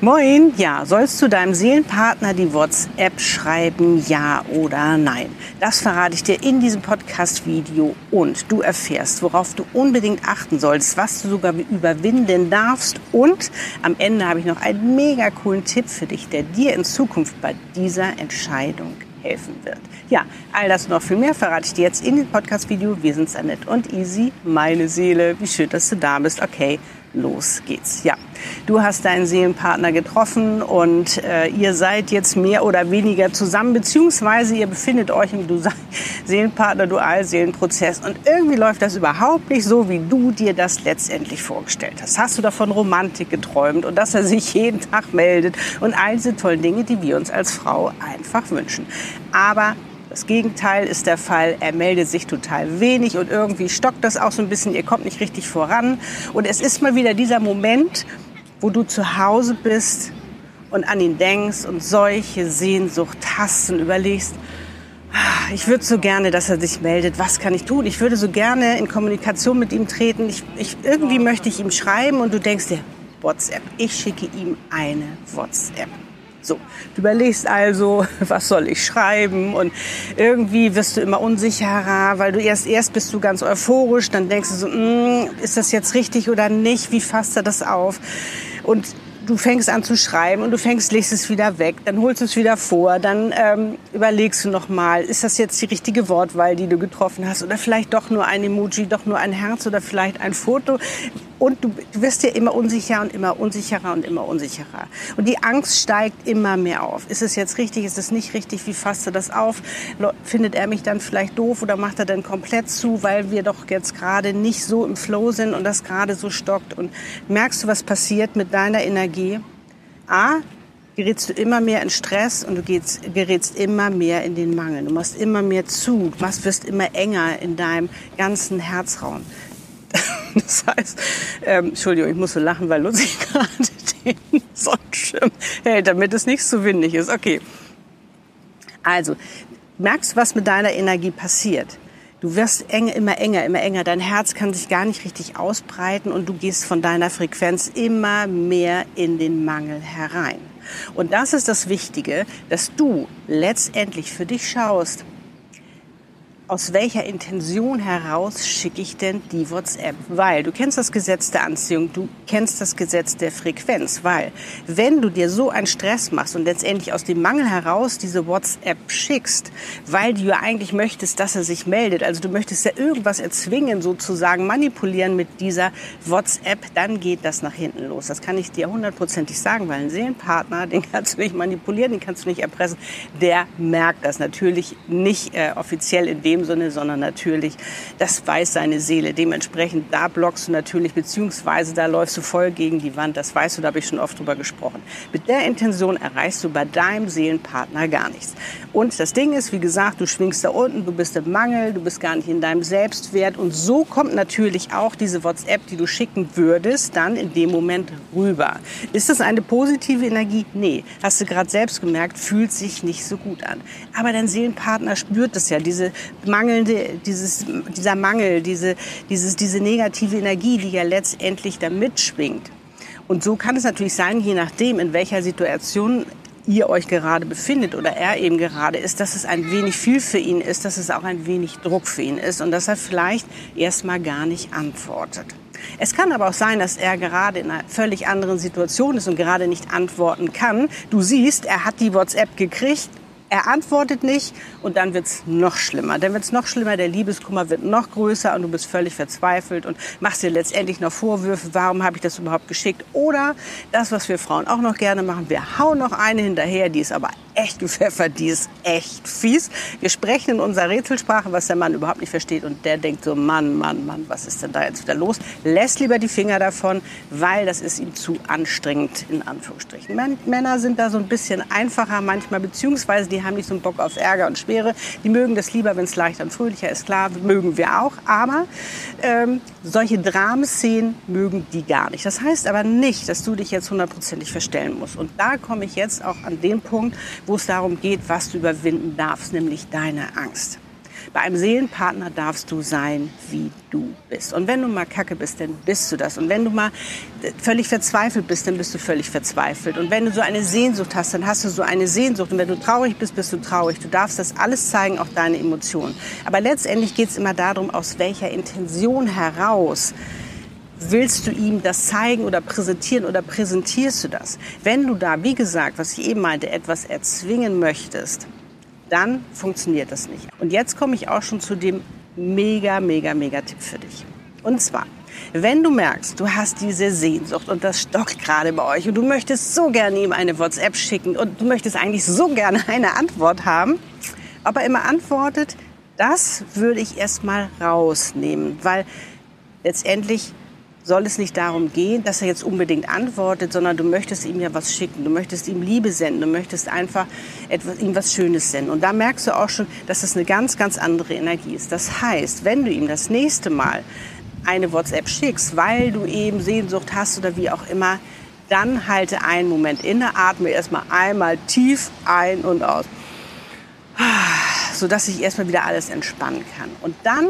Moin, ja, sollst du deinem Seelenpartner die WhatsApp schreiben, ja oder nein? Das verrate ich dir in diesem Podcast-Video und du erfährst, worauf du unbedingt achten solltest, was du sogar überwinden darfst und am Ende habe ich noch einen mega coolen Tipp für dich, der dir in Zukunft bei dieser Entscheidung helfen wird. Ja, all das und noch viel mehr verrate ich dir jetzt in dem Podcast-Video. Wir sind Annette und Easy, meine Seele. Wie schön, dass du da bist. Okay, los geht's. Ja, du hast deinen Seelenpartner getroffen und äh, ihr seid jetzt mehr oder weniger zusammen, beziehungsweise ihr befindet euch im du Seelenpartner-Dualseelenprozess und irgendwie läuft das überhaupt nicht so, wie du dir das letztendlich vorgestellt hast. Hast du davon Romantik geträumt und dass er sich jeden Tag meldet und all diese tollen Dinge, die wir uns als Frau einfach wünschen. Aber das Gegenteil ist der Fall. Er meldet sich total wenig und irgendwie stockt das auch so ein bisschen. Ihr kommt nicht richtig voran. Und es ist mal wieder dieser Moment, wo du zu Hause bist und an ihn denkst und solche Sehnsucht hast und überlegst, ah, ich würde so gerne, dass er sich meldet. Was kann ich tun? Ich würde so gerne in Kommunikation mit ihm treten. Ich, ich, irgendwie möchte ich ihm schreiben und du denkst dir, WhatsApp. Ich schicke ihm eine WhatsApp. So, du überlegst also, was soll ich schreiben und irgendwie wirst du immer unsicherer, weil du erst erst bist du ganz euphorisch, dann denkst du so, mm, ist das jetzt richtig oder nicht? Wie fasst er das auf? Und du fängst an zu schreiben und du fängst, legst es wieder weg, dann holst du es wieder vor, dann ähm, überlegst du nochmal, ist das jetzt die richtige Wortwahl, die du getroffen hast oder vielleicht doch nur ein Emoji, doch nur ein Herz oder vielleicht ein Foto. Und du, du wirst dir immer unsicher und immer unsicherer und immer unsicherer. Und die Angst steigt immer mehr auf. Ist es jetzt richtig, ist es nicht richtig? Wie fasst er das auf? Findet er mich dann vielleicht doof oder macht er dann komplett zu, weil wir doch jetzt gerade nicht so im Flow sind und das gerade so stockt? Und merkst du, was passiert mit deiner Energie? A, gerätst du immer mehr in Stress und du gerätst, gerätst immer mehr in den Mangel. Du machst immer mehr zu, du wirst immer enger in deinem ganzen Herzraum. Das heißt, ähm, Entschuldigung, ich muss so lachen, weil Lucy gerade den Sonnenschirm hält, damit es nicht so windig ist. Okay. Also, merkst du, was mit deiner Energie passiert? Du wirst eng, immer enger, immer enger. Dein Herz kann sich gar nicht richtig ausbreiten und du gehst von deiner Frequenz immer mehr in den Mangel herein. Und das ist das Wichtige, dass du letztendlich für dich schaust, aus welcher Intention heraus schicke ich denn die WhatsApp? Weil du kennst das Gesetz der Anziehung, du kennst das Gesetz der Frequenz, weil wenn du dir so einen Stress machst und letztendlich aus dem Mangel heraus diese WhatsApp schickst, weil du ja eigentlich möchtest, dass er sich meldet, also du möchtest ja irgendwas erzwingen, sozusagen manipulieren mit dieser WhatsApp, dann geht das nach hinten los. Das kann ich dir hundertprozentig sagen, weil ein Seelenpartner, den kannst du nicht manipulieren, den kannst du nicht erpressen, der merkt das natürlich nicht äh, offiziell in dem dem Sinne, sondern natürlich, das weiß seine Seele. Dementsprechend, da blockst du natürlich, beziehungsweise da läufst du voll gegen die Wand. Das weißt du, da habe ich schon oft drüber gesprochen. Mit der Intention erreichst du bei deinem Seelenpartner gar nichts. Und das Ding ist, wie gesagt, du schwingst da unten, du bist im Mangel, du bist gar nicht in deinem Selbstwert. Und so kommt natürlich auch diese WhatsApp, die du schicken würdest, dann in dem Moment rüber. Ist das eine positive Energie? Nee. Hast du gerade selbst gemerkt, fühlt sich nicht so gut an. Aber dein Seelenpartner spürt das ja, diese mangelnde, dieses, dieser Mangel, diese, dieses, diese negative Energie, die ja letztendlich da mitschwingt. Und so kann es natürlich sein, je nachdem, in welcher Situation ihr euch gerade befindet oder er eben gerade ist, dass es ein wenig viel für ihn ist, dass es auch ein wenig Druck für ihn ist und dass er vielleicht erstmal gar nicht antwortet. Es kann aber auch sein, dass er gerade in einer völlig anderen Situation ist und gerade nicht antworten kann. Du siehst, er hat die WhatsApp gekriegt, er antwortet nicht und dann wird's noch schlimmer. Dann wird's noch schlimmer, der Liebeskummer wird noch größer und du bist völlig verzweifelt und machst dir letztendlich noch Vorwürfe, warum habe ich das überhaupt geschickt? Oder das, was wir Frauen auch noch gerne machen, wir hauen noch eine hinterher, die ist aber echt gepfeffert, die ist echt fies. Wir sprechen in unserer Rätselsprache, was der Mann überhaupt nicht versteht. Und der denkt so, Mann, Mann, Mann, was ist denn da jetzt wieder los? Lässt lieber die Finger davon, weil das ist ihm zu anstrengend, in Anführungsstrichen. Männer sind da so ein bisschen einfacher manchmal, beziehungsweise die haben nicht so einen Bock auf Ärger und Schwere. Die mögen das lieber, wenn es leichter und fröhlicher ist. Klar, mögen wir auch. Aber ähm, solche Dramenszenen mögen die gar nicht. Das heißt aber nicht, dass du dich jetzt hundertprozentig verstellen musst. Und da komme ich jetzt auch an den Punkt, wo es darum geht, was du überwinden darfst, nämlich deine Angst. Bei einem Seelenpartner darfst du sein, wie du bist. Und wenn du mal kacke bist, dann bist du das. Und wenn du mal völlig verzweifelt bist, dann bist du völlig verzweifelt. Und wenn du so eine Sehnsucht hast, dann hast du so eine Sehnsucht. Und wenn du traurig bist, bist du traurig. Du darfst das alles zeigen, auch deine Emotionen. Aber letztendlich geht es immer darum, aus welcher Intention heraus willst du ihm das zeigen oder präsentieren oder präsentierst du das? Wenn du da, wie gesagt, was ich eben meinte, etwas erzwingen möchtest, dann funktioniert das nicht. Und jetzt komme ich auch schon zu dem mega, mega, mega Tipp für dich. Und zwar, wenn du merkst, du hast diese Sehnsucht und das stockt gerade bei euch und du möchtest so gerne ihm eine WhatsApp schicken und du möchtest eigentlich so gerne eine Antwort haben, ob er immer antwortet, das würde ich erstmal rausnehmen, weil letztendlich soll es nicht darum gehen, dass er jetzt unbedingt antwortet, sondern du möchtest ihm ja was schicken, du möchtest ihm Liebe senden, du möchtest einfach etwas, ihm was Schönes senden. Und da merkst du auch schon, dass das eine ganz, ganz andere Energie ist. Das heißt, wenn du ihm das nächste Mal eine WhatsApp schickst, weil du eben Sehnsucht hast oder wie auch immer, dann halte einen Moment inne, atme erstmal einmal tief ein und aus, sodass sich erstmal wieder alles entspannen kann. Und dann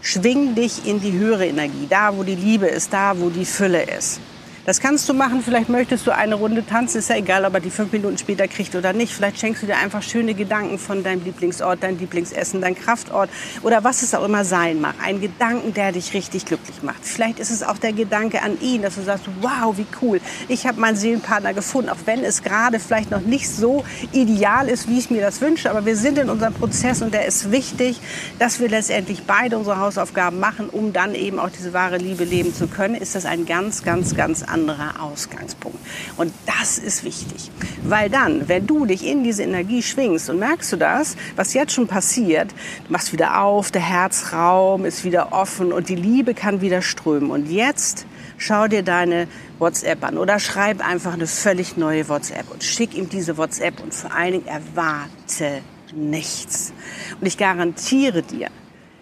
Schwing dich in die höhere Energie, da wo die Liebe ist, da wo die Fülle ist. Das kannst du machen. Vielleicht möchtest du eine Runde tanzen. Ist ja egal, ob er die fünf Minuten später kriegt oder nicht. Vielleicht schenkst du dir einfach schöne Gedanken von deinem Lieblingsort, dein Lieblingsessen, dein Kraftort oder was es auch immer sein mag. Ein Gedanken, der dich richtig glücklich macht. Vielleicht ist es auch der Gedanke an ihn, dass du sagst, wow, wie cool. Ich habe meinen Seelenpartner gefunden, auch wenn es gerade vielleicht noch nicht so ideal ist, wie ich mir das wünsche. Aber wir sind in unserem Prozess und der ist wichtig, dass wir letztendlich beide unsere Hausaufgaben machen, um dann eben auch diese wahre Liebe leben zu können. Ist das ein ganz, ganz, ganz anderes anderer Ausgangspunkt. Und das ist wichtig, weil dann, wenn du dich in diese Energie schwingst und merkst du das, was jetzt schon passiert, du machst wieder auf, der Herzraum ist wieder offen und die Liebe kann wieder strömen. Und jetzt schau dir deine WhatsApp an oder schreib einfach eine völlig neue WhatsApp und schick ihm diese WhatsApp und vor allen Dingen erwarte nichts. Und ich garantiere dir,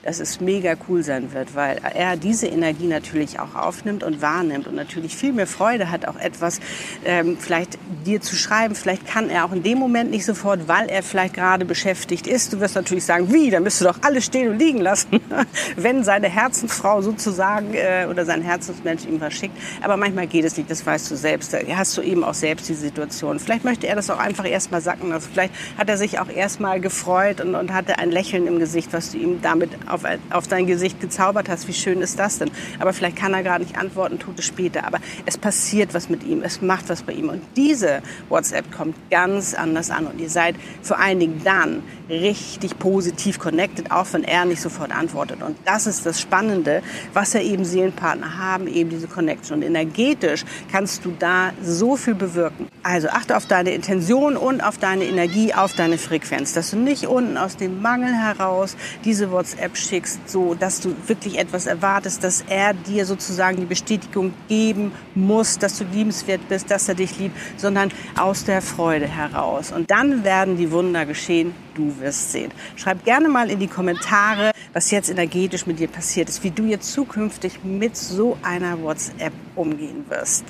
dass es mega cool sein wird, weil er diese Energie natürlich auch aufnimmt und wahrnimmt und natürlich viel mehr Freude hat, auch etwas ähm, vielleicht dir zu schreiben. Vielleicht kann er auch in dem Moment nicht sofort, weil er vielleicht gerade beschäftigt ist. Du wirst natürlich sagen, wie, dann müsst du doch alles stehen und liegen lassen, wenn seine Herzensfrau sozusagen äh, oder sein Herzensmensch ihm was schickt. Aber manchmal geht es nicht, das weißt du selbst. Da hast du eben auch selbst die Situation. Vielleicht möchte er das auch einfach erstmal sacken lassen. Vielleicht hat er sich auch erstmal gefreut und, und hatte ein Lächeln im Gesicht, was du ihm damit auf, auf dein Gesicht gezaubert hast. Wie schön ist das denn? Aber vielleicht kann er gerade nicht antworten, tut es später. Aber es passiert was mit ihm, es macht was bei ihm. Und diese WhatsApp kommt ganz anders an. Und ihr seid vor allen Dingen dann richtig positiv connected, auch wenn er nicht sofort antwortet. Und das ist das Spannende, was ja eben Seelenpartner haben, eben diese Connection. Und energetisch kannst du da so viel bewirken. Also achte auf deine Intention und auf deine Energie, auf deine Frequenz, dass du nicht unten aus dem Mangel heraus diese WhatsApp schickst, so dass du wirklich etwas erwartest, dass er dir sozusagen die Bestätigung geben muss, dass du liebenswert bist, dass er dich liebt, sondern aus der Freude heraus. Und dann werden die Wunder geschehen, du wirst sehen. Schreib gerne mal in die Kommentare, was jetzt energetisch mit dir passiert ist, wie du jetzt zukünftig mit so einer WhatsApp umgehen wirst.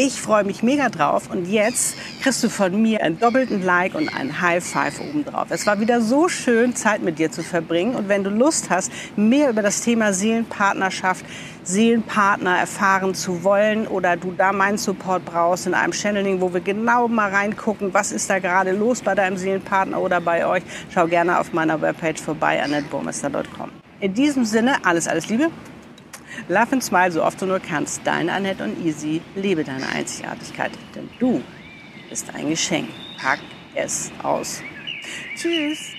Ich freue mich mega drauf und jetzt kriegst du von mir einen doppelten Like und einen High Five obendrauf. Es war wieder so schön, Zeit mit dir zu verbringen und wenn du Lust hast, mehr über das Thema Seelenpartnerschaft, Seelenpartner erfahren zu wollen oder du da meinen Support brauchst in einem Channeling, wo wir genau mal reingucken, was ist da gerade los bei deinem Seelenpartner oder bei euch, schau gerne auf meiner Webpage vorbei, annetteburmester.com. In diesem Sinne, alles, alles Liebe. Love and smile so oft du nur kannst. Deine Annette und Easy. Lebe deine Einzigartigkeit. Denn du bist ein Geschenk. Pack es aus. Tschüss.